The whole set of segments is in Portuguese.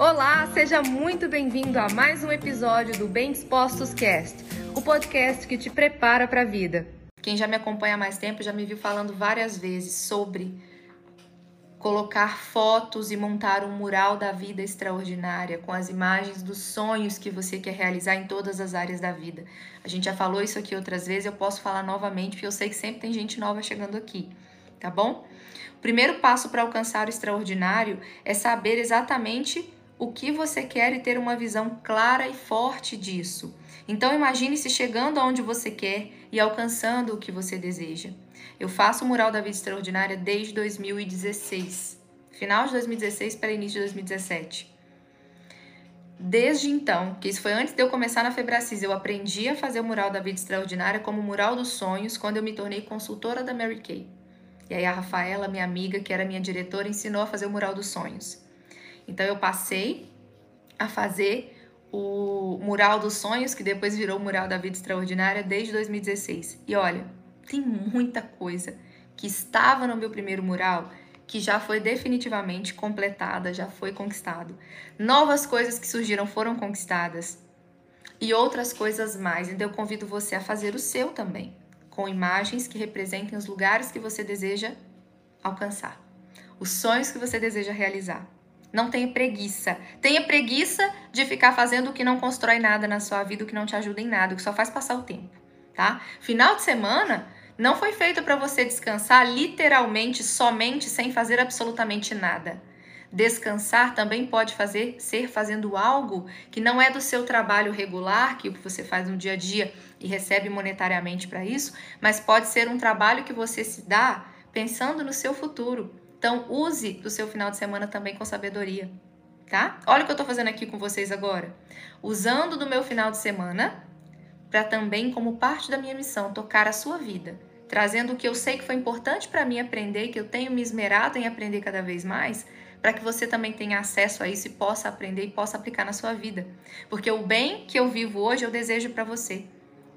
Olá, seja muito bem-vindo a mais um episódio do Bem Dispostos Cast, o podcast que te prepara para a vida. Quem já me acompanha há mais tempo já me viu falando várias vezes sobre colocar fotos e montar um mural da vida extraordinária com as imagens dos sonhos que você quer realizar em todas as áreas da vida. A gente já falou isso aqui outras vezes, eu posso falar novamente, porque eu sei que sempre tem gente nova chegando aqui, tá bom? O primeiro passo para alcançar o extraordinário é saber exatamente o que você quer e ter uma visão clara e forte disso. Então imagine-se chegando aonde você quer e alcançando o que você deseja. Eu faço o Mural da Vida Extraordinária desde 2016, final de 2016 para início de 2017. Desde então, que isso foi antes de eu começar na Febracis, eu aprendi a fazer o Mural da Vida Extraordinária como Mural dos Sonhos quando eu me tornei consultora da Mary Kay. E aí a Rafaela, minha amiga, que era minha diretora, ensinou a fazer o Mural dos Sonhos. Então eu passei a fazer o Mural dos Sonhos, que depois virou o Mural da Vida Extraordinária, desde 2016. E olha, tem muita coisa que estava no meu primeiro mural que já foi definitivamente completada, já foi conquistado. Novas coisas que surgiram foram conquistadas e outras coisas mais. Então eu convido você a fazer o seu também, com imagens que representem os lugares que você deseja alcançar, os sonhos que você deseja realizar. Não tenha preguiça. Tenha preguiça de ficar fazendo o que não constrói nada na sua vida, o que não te ajuda em nada, o que só faz passar o tempo, tá? Final de semana não foi feito para você descansar literalmente, somente, sem fazer absolutamente nada. Descansar também pode fazer ser fazendo algo que não é do seu trabalho regular, que você faz no dia a dia e recebe monetariamente para isso, mas pode ser um trabalho que você se dá pensando no seu futuro, então, use do seu final de semana também com sabedoria, tá? Olha o que eu tô fazendo aqui com vocês agora. Usando do meu final de semana para também, como parte da minha missão, tocar a sua vida. Trazendo o que eu sei que foi importante para mim aprender, que eu tenho me esmerado em aprender cada vez mais, para que você também tenha acesso a isso e possa aprender e possa aplicar na sua vida. Porque o bem que eu vivo hoje eu desejo para você.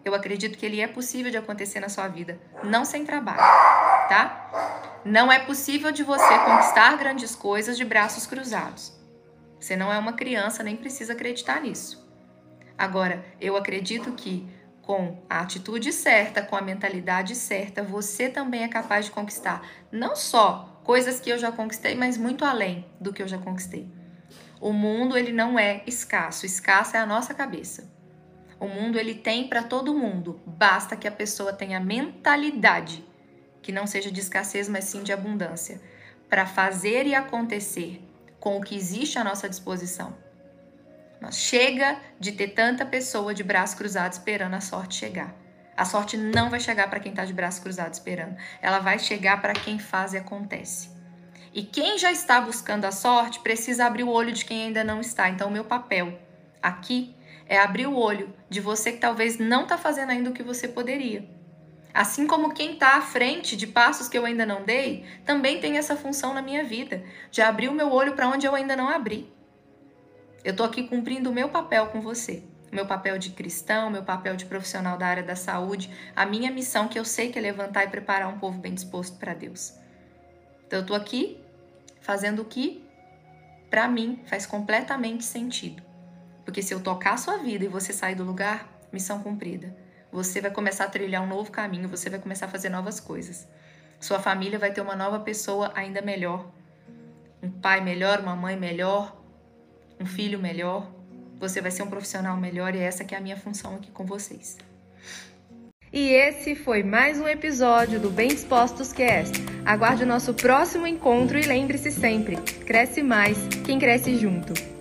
Eu acredito que ele é possível de acontecer na sua vida, não sem trabalho, tá? Não é possível de você conquistar grandes coisas de braços cruzados. Você não é uma criança, nem precisa acreditar nisso. Agora, eu acredito que com a atitude certa, com a mentalidade certa, você também é capaz de conquistar não só coisas que eu já conquistei, mas muito além do que eu já conquistei. O mundo ele não é escasso, escasso é a nossa cabeça. O mundo ele tem para todo mundo, basta que a pessoa tenha mentalidade que não seja de escassez, mas sim de abundância, para fazer e acontecer com o que existe à nossa disposição. Nós chega de ter tanta pessoa de braço cruzado esperando a sorte chegar. A sorte não vai chegar para quem está de braço cruzado esperando. Ela vai chegar para quem faz e acontece. E quem já está buscando a sorte precisa abrir o olho de quem ainda não está. Então, o meu papel aqui é abrir o olho de você que talvez não está fazendo ainda o que você poderia. Assim como quem está à frente de passos que eu ainda não dei, também tem essa função na minha vida, de abrir o meu olho para onde eu ainda não abri. Eu estou aqui cumprindo o meu papel com você, o meu papel de cristão, o meu papel de profissional da área da saúde, a minha missão que eu sei que é levantar e preparar um povo bem disposto para Deus. Então eu estou aqui fazendo o que, para mim, faz completamente sentido. Porque se eu tocar a sua vida e você sair do lugar, missão cumprida você vai começar a trilhar um novo caminho, você vai começar a fazer novas coisas. Sua família vai ter uma nova pessoa ainda melhor. Um pai melhor, uma mãe melhor, um filho melhor. Você vai ser um profissional melhor e essa que é a minha função aqui com vocês. E esse foi mais um episódio do Bem Dispostos Cast. Aguarde o nosso próximo encontro e lembre-se sempre: cresce mais quem cresce junto.